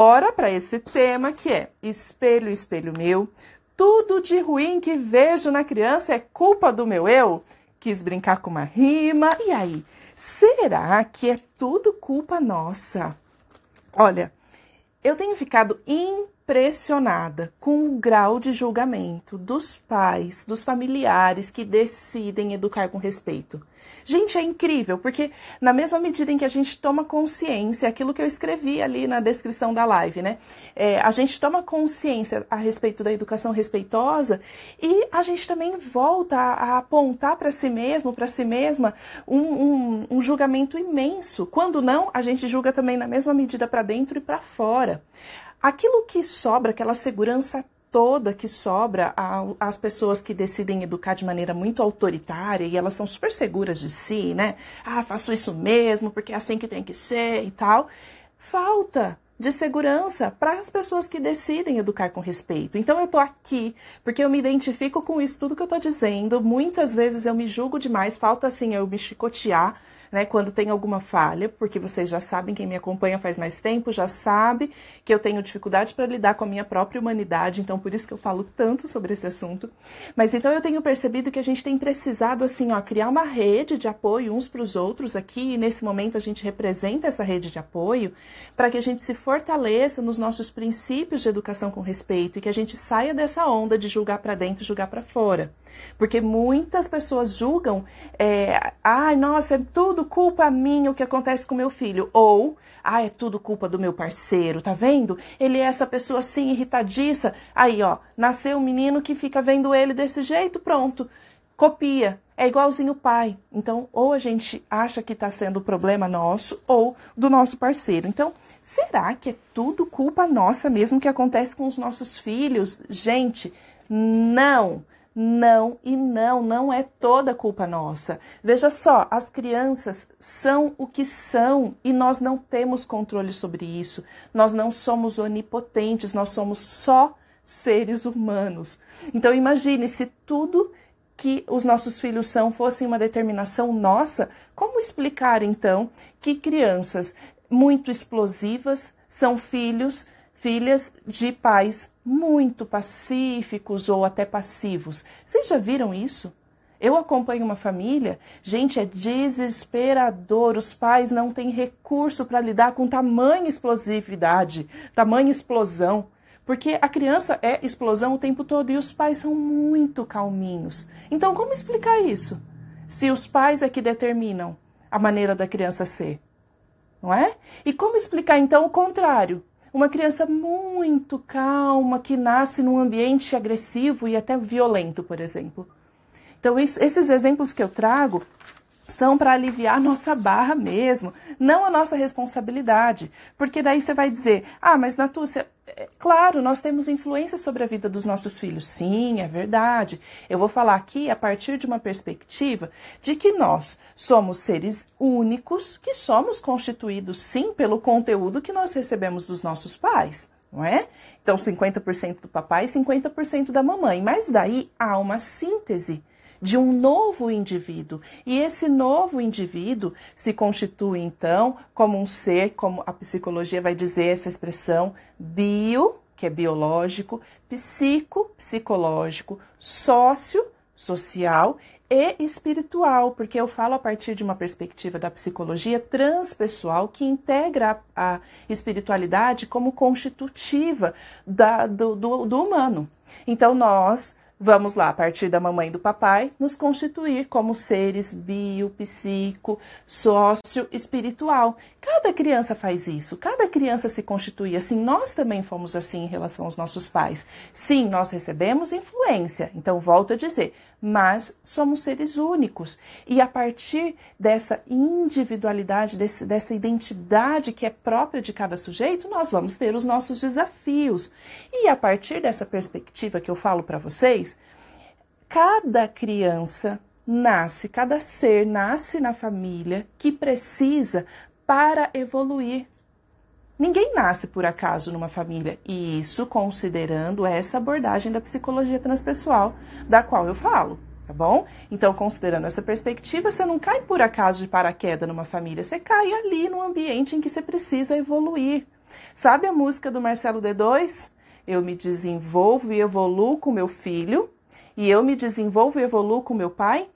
Bora para esse tema que é espelho, espelho meu. Tudo de ruim que vejo na criança é culpa do meu eu? Quis brincar com uma rima. E aí, será que é tudo culpa nossa? Olha, eu tenho ficado impressionada com o grau de julgamento dos pais, dos familiares que decidem educar com respeito. Gente, é incrível, porque na mesma medida em que a gente toma consciência, aquilo que eu escrevi ali na descrição da live, né? É, a gente toma consciência a respeito da educação respeitosa e a gente também volta a, a apontar para si mesmo, para si mesma, um, um, um julgamento imenso. Quando não, a gente julga também na mesma medida para dentro e para fora. Aquilo que sobra, aquela segurança toda que sobra às pessoas que decidem educar de maneira muito autoritária e elas são super seguras de si, né? Ah, faço isso mesmo porque é assim que tem que ser e tal. Falta de segurança para as pessoas que decidem educar com respeito. Então eu tô aqui porque eu me identifico com isso tudo que eu tô dizendo. Muitas vezes eu me julgo demais, falta assim eu me chicotear né, quando tem alguma falha, porque vocês já sabem, quem me acompanha faz mais tempo já sabe que eu tenho dificuldade para lidar com a minha própria humanidade, então por isso que eu falo tanto sobre esse assunto. Mas então eu tenho percebido que a gente tem precisado assim, ó, criar uma rede de apoio uns para os outros aqui, e nesse momento a gente representa essa rede de apoio para que a gente se fortaleça nos nossos princípios de educação com respeito e que a gente saia dessa onda de julgar para dentro e julgar para fora. Porque muitas pessoas julgam, é, ai, nossa, é tudo culpa minha o que acontece com meu filho. Ou, ah, é tudo culpa do meu parceiro, tá vendo? Ele é essa pessoa assim, irritadiça. Aí, ó, nasceu um menino que fica vendo ele desse jeito, pronto. Copia. É igualzinho o pai. Então, ou a gente acha que está sendo problema nosso ou do nosso parceiro. Então, será que é tudo culpa nossa mesmo que acontece com os nossos filhos? Gente, não. Não e não, não é toda culpa nossa. Veja só, as crianças são o que são e nós não temos controle sobre isso. Nós não somos onipotentes, nós somos só seres humanos. Então imagine se tudo que os nossos filhos são fosse uma determinação nossa, como explicar então que crianças muito explosivas são filhos filhas de pais muito pacíficos ou até passivos. Vocês já viram isso? Eu acompanho uma família, gente, é desesperador. Os pais não têm recurso para lidar com tamanha explosividade, tamanha explosão. Porque a criança é explosão o tempo todo e os pais são muito calminhos. Então, como explicar isso? Se os pais é que determinam a maneira da criança ser, não é? E como explicar então o contrário? Uma criança muito calma que nasce num ambiente agressivo e até violento, por exemplo. Então, isso, esses exemplos que eu trago são para aliviar nossa barra mesmo, não a nossa responsabilidade. Porque daí você vai dizer, ah, mas Natúcia, claro, nós temos influência sobre a vida dos nossos filhos. Sim, é verdade. Eu vou falar aqui a partir de uma perspectiva de que nós somos seres únicos, que somos constituídos, sim, pelo conteúdo que nós recebemos dos nossos pais. Não é? Então, 50% do papai e 50% da mamãe. Mas daí há uma síntese de um novo indivíduo. E esse novo indivíduo se constitui, então, como um ser, como a psicologia vai dizer essa expressão, bio, que é biológico, psico, psicológico, sócio, social e espiritual, porque eu falo a partir de uma perspectiva da psicologia transpessoal que integra a, espiritualidade como constitutiva da, do, do, do humano. Então, nós Vamos lá, a partir da mamãe e do papai, nos constituir como seres bio, psico, sócio, espiritual. Cada criança faz isso, cada criança se constitui assim. Nós também fomos assim em relação aos nossos pais. Sim, nós recebemos influência, então volto a dizer, mas somos seres únicos. E a partir dessa individualidade, desse, dessa identidade que é própria de cada sujeito, nós vamos ter os nossos desafios. E a partir dessa perspectiva que eu falo para vocês, cada criança nasce, cada ser nasce na família que precisa para evoluir. Ninguém nasce por acaso numa família, e isso considerando essa abordagem da psicologia transpessoal da qual eu falo, tá bom? Então, considerando essa perspectiva, você não cai por acaso de paraquedas numa família, você cai ali no ambiente em que você precisa evoluir. Sabe a música do Marcelo D2? Eu me desenvolvo e evoluo com meu filho, e eu me desenvolvo e evoluo com meu pai?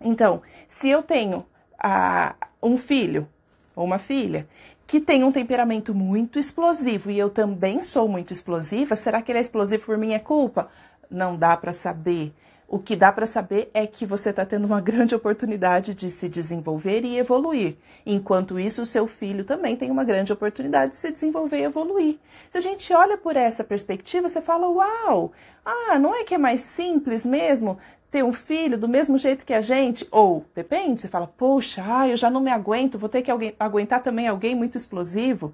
Então, se eu tenho ah, um filho ou uma filha que tem um temperamento muito explosivo e eu também sou muito explosiva, será que ele é explosivo por minha culpa? Não dá para saber. O que dá para saber é que você está tendo uma grande oportunidade de se desenvolver e evoluir. Enquanto isso, o seu filho também tem uma grande oportunidade de se desenvolver e evoluir. Se a gente olha por essa perspectiva, você fala: Uau! Ah, não é que é mais simples mesmo ter um filho do mesmo jeito que a gente? Ou, depende, você fala: Poxa, ah, eu já não me aguento, vou ter que alguém, aguentar também alguém muito explosivo.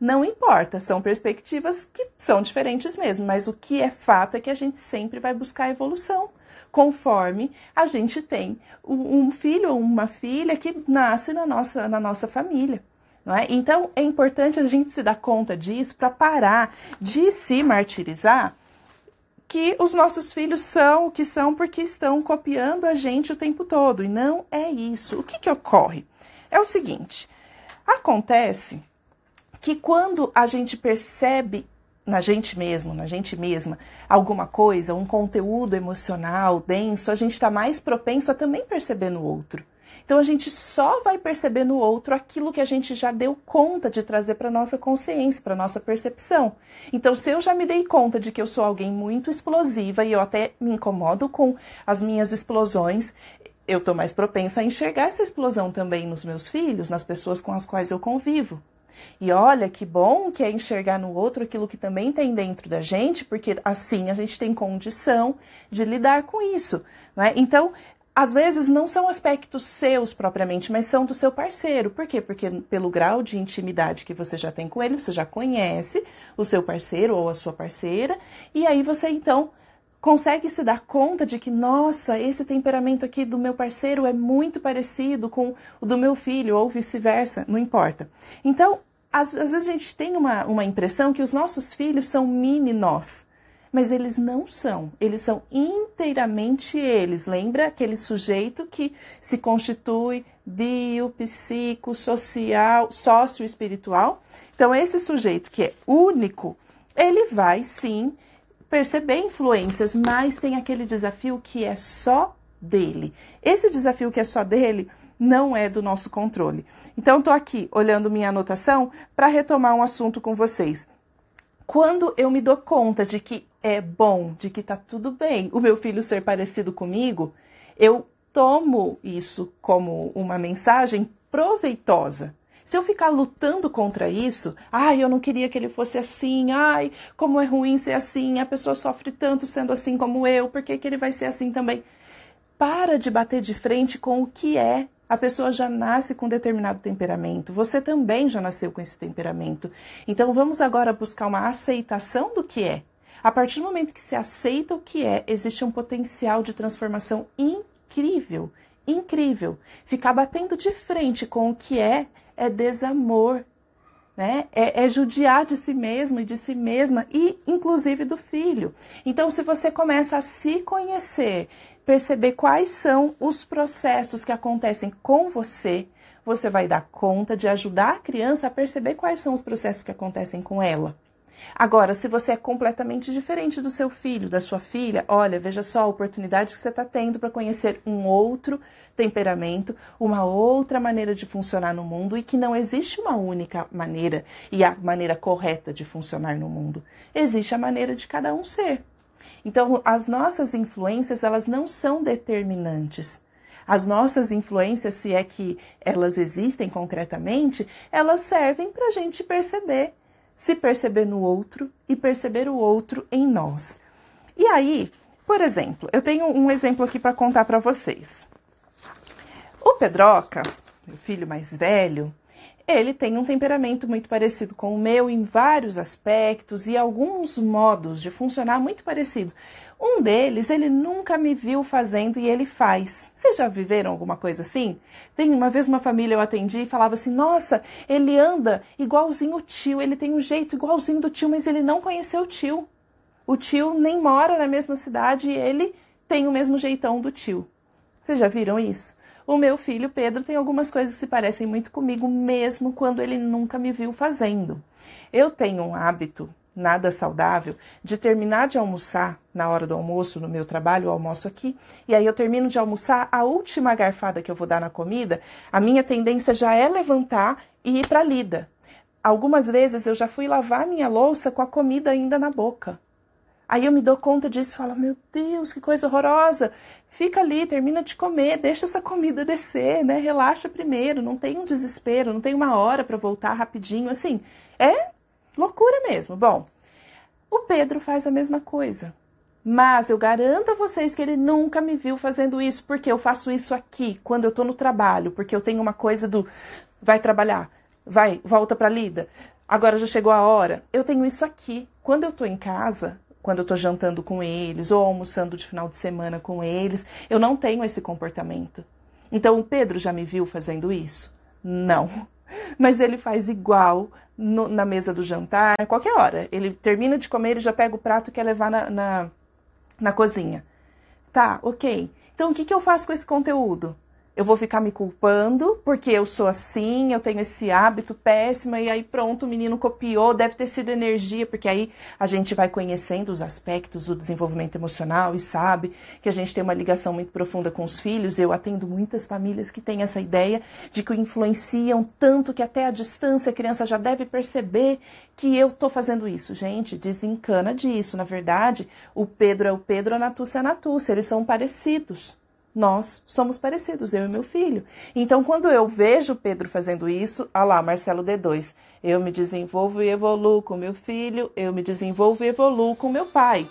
Não importa, são perspectivas que são diferentes mesmo, mas o que é fato é que a gente sempre vai buscar evolução conforme a gente tem um filho ou uma filha que nasce na nossa, na nossa família. É? Então é importante a gente se dar conta disso para parar de se martirizar que os nossos filhos são o que são porque estão copiando a gente o tempo todo. E não é isso. O que, que ocorre? É o seguinte: acontece que quando a gente percebe na gente mesmo, na gente mesma, alguma coisa, um conteúdo emocional denso, a gente está mais propenso a também perceber no outro. Então a gente só vai perceber no outro aquilo que a gente já deu conta de trazer para nossa consciência, para nossa percepção. Então se eu já me dei conta de que eu sou alguém muito explosiva e eu até me incomodo com as minhas explosões, eu estou mais propensa a enxergar essa explosão também nos meus filhos, nas pessoas com as quais eu convivo. E olha que bom que é enxergar no outro aquilo que também tem dentro da gente, porque assim a gente tem condição de lidar com isso. Né? Então, às vezes não são aspectos seus propriamente, mas são do seu parceiro. Por quê? Porque pelo grau de intimidade que você já tem com ele, você já conhece o seu parceiro ou a sua parceira, e aí você então consegue se dar conta de que, nossa, esse temperamento aqui do meu parceiro é muito parecido com o do meu filho, ou vice-versa, não importa. Então, às, às, vezes a gente tem uma, uma impressão que os nossos filhos são mini nós, mas eles não são, eles são inteiramente eles. Lembra aquele sujeito que se constitui bio, psico, social, sócio-espiritual? Então, esse sujeito que é único, ele vai sim perceber influências, mas tem aquele desafio que é só dele. Esse desafio que é só dele não é do nosso controle. Então, estou aqui olhando minha anotação para retomar um assunto com vocês. Quando eu me dou conta de que é bom, de que está tudo bem o meu filho ser parecido comigo, eu tomo isso como uma mensagem proveitosa. Se eu ficar lutando contra isso, ai, eu não queria que ele fosse assim, ai, como é ruim ser assim, a pessoa sofre tanto sendo assim como eu, por que, que ele vai ser assim também? Para de bater de frente com o que é. A pessoa já nasce com determinado temperamento, você também já nasceu com esse temperamento. Então vamos agora buscar uma aceitação do que é. A partir do momento que se aceita o que é, existe um potencial de transformação incrível incrível. Ficar batendo de frente com o que é é desamor, né? É, é, judiar de si mesmo e de si mesma e inclusive do filho. Então, se você começa a se conhecer, perceber quais são os processos que acontecem com você, você vai dar conta de ajudar a criança a perceber quais são os processos que acontecem com ela. Agora, se você é completamente diferente do seu filho, da sua filha, olha, veja só a oportunidade que você está tendo para conhecer um outro temperamento, uma outra maneira de funcionar no mundo e que não existe uma única maneira e a maneira correta de funcionar no mundo. Existe a maneira de cada um ser. Então, as nossas influências, elas não são determinantes. As nossas influências, se é que elas existem concretamente, elas servem para a gente perceber se perceber no outro e perceber o outro em nós. E aí, por exemplo, eu tenho um exemplo aqui para contar para vocês. O Pedroca, meu filho mais velho, ele tem um temperamento muito parecido com o meu em vários aspectos e alguns modos de funcionar muito parecidos. Um deles ele nunca me viu fazendo e ele faz. Vocês já viveram alguma coisa assim? Tem uma vez uma família eu atendi e falava assim: "Nossa, ele anda igualzinho o tio, ele tem um jeito igualzinho do tio, mas ele não conheceu o tio. O tio nem mora na mesma cidade e ele tem o mesmo jeitão do tio." Vocês já viram isso? O meu filho Pedro tem algumas coisas que se parecem muito comigo, mesmo quando ele nunca me viu fazendo. Eu tenho um hábito nada saudável de terminar de almoçar na hora do almoço no meu trabalho, eu almoço aqui, e aí eu termino de almoçar, a última garfada que eu vou dar na comida, a minha tendência já é levantar e ir para lida. Algumas vezes eu já fui lavar minha louça com a comida ainda na boca. Aí eu me dou conta disso e falo: Meu Deus, que coisa horrorosa! Fica ali, termina de comer, deixa essa comida descer, né? Relaxa primeiro, não tem um desespero, não tem uma hora para voltar rapidinho. Assim, é loucura mesmo. Bom, o Pedro faz a mesma coisa. Mas eu garanto a vocês que ele nunca me viu fazendo isso, porque eu faço isso aqui, quando eu tô no trabalho, porque eu tenho uma coisa do vai trabalhar, vai, volta para lida. Agora já chegou a hora. Eu tenho isso aqui. Quando eu tô em casa, quando eu estou jantando com eles ou almoçando de final de semana com eles, eu não tenho esse comportamento. Então o Pedro já me viu fazendo isso? Não. Mas ele faz igual no, na mesa do jantar, qualquer hora. Ele termina de comer, ele já pega o prato e quer levar na, na, na cozinha. Tá, ok. Então o que, que eu faço com esse conteúdo? Eu vou ficar me culpando porque eu sou assim, eu tenho esse hábito péssimo e aí pronto, o menino copiou, deve ter sido energia, porque aí a gente vai conhecendo os aspectos do desenvolvimento emocional e sabe que a gente tem uma ligação muito profunda com os filhos. Eu atendo muitas famílias que têm essa ideia de que influenciam tanto que até a distância a criança já deve perceber que eu tô fazendo isso. Gente, desencana disso. Na verdade, o Pedro é o Pedro, a Natúcia é a Natúcia, eles são parecidos. Nós somos parecidos, eu e meu filho. Então, quando eu vejo Pedro fazendo isso, ah lá, Marcelo D2, eu me desenvolvo e evoluo com meu filho, eu me desenvolvo e evoluo com meu pai.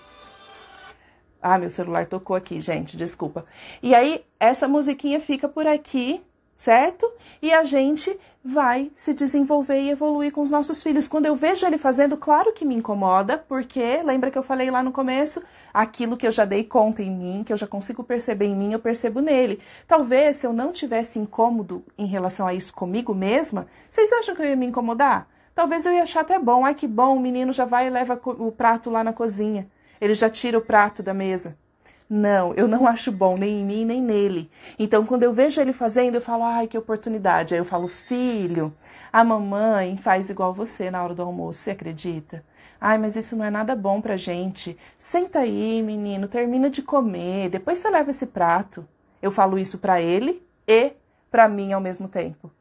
Ah, meu celular tocou aqui, gente, desculpa. E aí, essa musiquinha fica por aqui, certo? E a gente vai se desenvolver e evoluir com os nossos filhos. Quando eu vejo ele fazendo, claro que me incomoda, porque lembra que eu falei lá no começo, aquilo que eu já dei conta em mim, que eu já consigo perceber em mim, eu percebo nele. Talvez se eu não tivesse incômodo em relação a isso comigo mesma, vocês acham que eu ia me incomodar? Talvez eu ia achar até bom, ai que bom, o menino já vai e leva o prato lá na cozinha. Ele já tira o prato da mesa. Não, eu não acho bom nem em mim nem nele. Então, quando eu vejo ele fazendo, eu falo, ai, que oportunidade. Aí eu falo, filho, a mamãe faz igual você na hora do almoço, você acredita? Ai, mas isso não é nada bom pra gente. Senta aí, menino, termina de comer, depois você leva esse prato. Eu falo isso para ele e para mim ao mesmo tempo.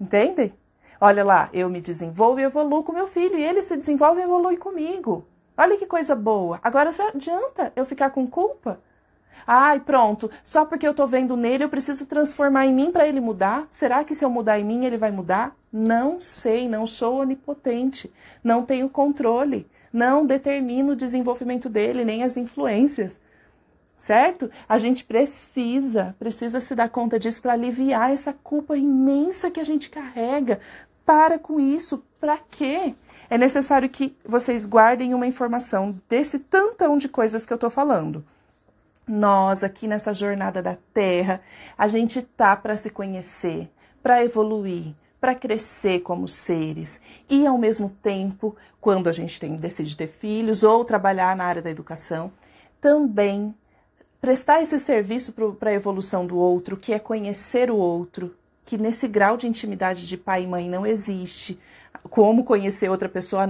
Entendem? Olha lá, eu me desenvolvo e evoluo com meu filho, e ele se desenvolve e evolui comigo. Olha que coisa boa. Agora, se adianta eu ficar com culpa? Ai, pronto, só porque eu tô vendo nele eu preciso transformar em mim para ele mudar? Será que se eu mudar em mim ele vai mudar? Não sei, não sou onipotente, não tenho controle, não determino o desenvolvimento dele, nem as influências. Certo? A gente precisa, precisa se dar conta disso para aliviar essa culpa imensa que a gente carrega. Para com isso, para quê? É necessário que vocês guardem uma informação desse tantão de coisas que eu tô falando nós aqui nessa jornada da Terra, a gente tá para se conhecer, para evoluir, para crescer como seres e ao mesmo tempo, quando a gente tem decide ter filhos ou trabalhar na área da educação, também prestar esse serviço para a evolução do outro, que é conhecer o outro, que nesse grau de intimidade de pai e mãe não existe. Como conhecer outra pessoa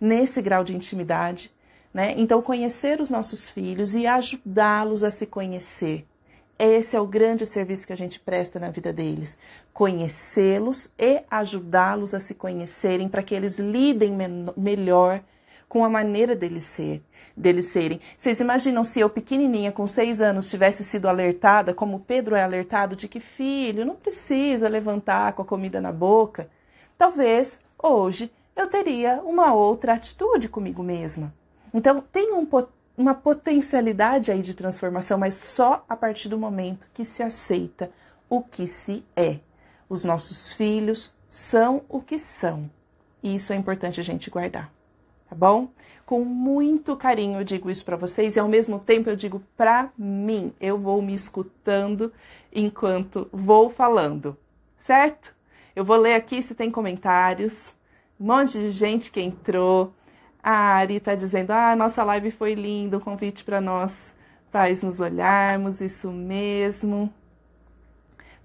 nesse grau de intimidade? Né? Então, conhecer os nossos filhos e ajudá-los a se conhecer. Esse é o grande serviço que a gente presta na vida deles. Conhecê-los e ajudá-los a se conhecerem para que eles lidem melhor com a maneira deles ser, deles serem. Vocês imaginam se eu pequenininha com seis anos tivesse sido alertada, como Pedro é alertado, de que filho não precisa levantar com a comida na boca? Talvez hoje eu teria uma outra atitude comigo mesma. Então, tem um, uma potencialidade aí de transformação, mas só a partir do momento que se aceita o que se é. Os nossos filhos são o que são. E isso é importante a gente guardar, tá bom? Com muito carinho eu digo isso para vocês e ao mesmo tempo eu digo para mim. Eu vou me escutando enquanto vou falando, certo? Eu vou ler aqui se tem comentários. Um monte de gente que entrou. A Ari está dizendo: Ah, nossa live foi linda, o convite para nós pais nos olharmos, isso mesmo.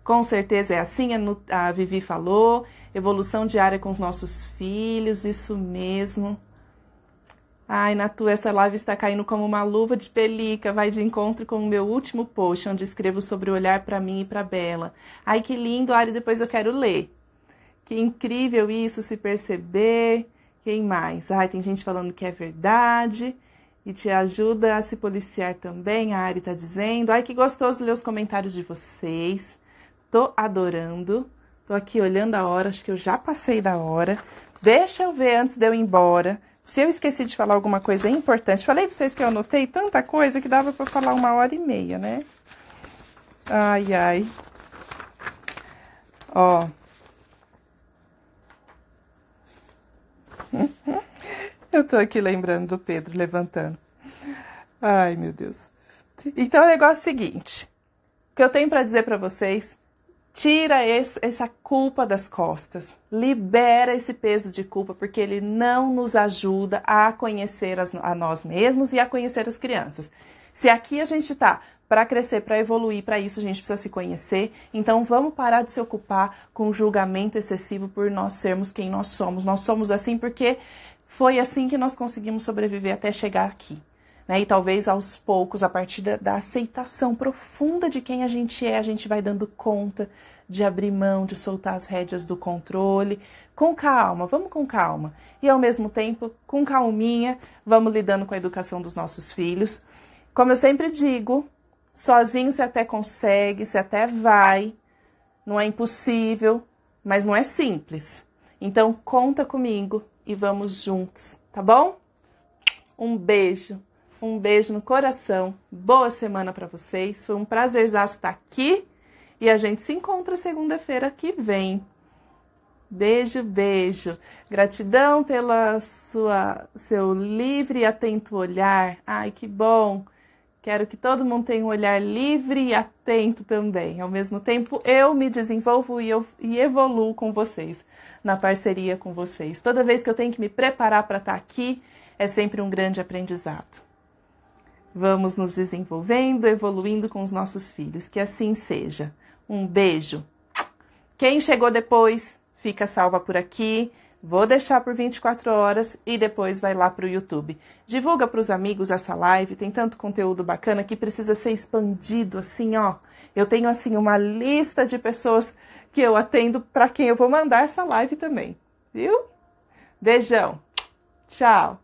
Com certeza é assim, a Vivi falou. Evolução diária com os nossos filhos, isso mesmo. Ai, Natu, essa live está caindo como uma luva de pelica. Vai de encontro com o meu último post, onde escrevo sobre o olhar para mim e para Bela. Ai, que lindo, Ari, depois eu quero ler. Que incrível isso, se perceber. Quem mais? Ai, tem gente falando que é verdade e te ajuda a se policiar também, a Ari tá dizendo. Ai, que gostoso ler os comentários de vocês. Tô adorando. Tô aqui olhando a hora, acho que eu já passei da hora. Deixa eu ver antes de eu ir embora se eu esqueci de falar alguma coisa importante, falei para vocês que eu anotei tanta coisa que dava para falar uma hora e meia, né? Ai, ai. Ó. Eu tô aqui lembrando do Pedro levantando. Ai, meu Deus. Então, o negócio é o seguinte: o que eu tenho para dizer para vocês Tira esse, essa culpa das costas, libera esse peso de culpa, porque ele não nos ajuda a conhecer as, a nós mesmos e a conhecer as crianças. Se aqui a gente está para crescer, para evoluir, para isso a gente precisa se conhecer. Então vamos parar de se ocupar com julgamento excessivo por nós sermos quem nós somos. Nós somos assim porque foi assim que nós conseguimos sobreviver até chegar aqui. Né? E talvez aos poucos, a partir da, da aceitação profunda de quem a gente é, a gente vai dando conta de abrir mão, de soltar as rédeas do controle, com calma, vamos com calma. E ao mesmo tempo, com calminha, vamos lidando com a educação dos nossos filhos. Como eu sempre digo, sozinho você até consegue, você até vai, não é impossível, mas não é simples. Então conta comigo e vamos juntos, tá bom? Um beijo. Um beijo no coração. Boa semana para vocês. Foi um prazerzaço estar aqui e a gente se encontra segunda-feira que vem. Beijo, beijo. Gratidão pela sua seu livre e atento olhar. Ai, que bom. Quero que todo mundo tenha um olhar livre e atento também. Ao mesmo tempo, eu me desenvolvo e, eu, e evoluo com vocês, na parceria com vocês. Toda vez que eu tenho que me preparar para estar aqui, é sempre um grande aprendizado. Vamos nos desenvolvendo, evoluindo com os nossos filhos. Que assim seja. Um beijo. Quem chegou depois, fica salva por aqui. Vou deixar por 24 horas e depois vai lá para o YouTube. Divulga para os amigos essa live, tem tanto conteúdo bacana que precisa ser expandido assim, ó. Eu tenho assim uma lista de pessoas que eu atendo para quem eu vou mandar essa live também, viu? Beijão. Tchau.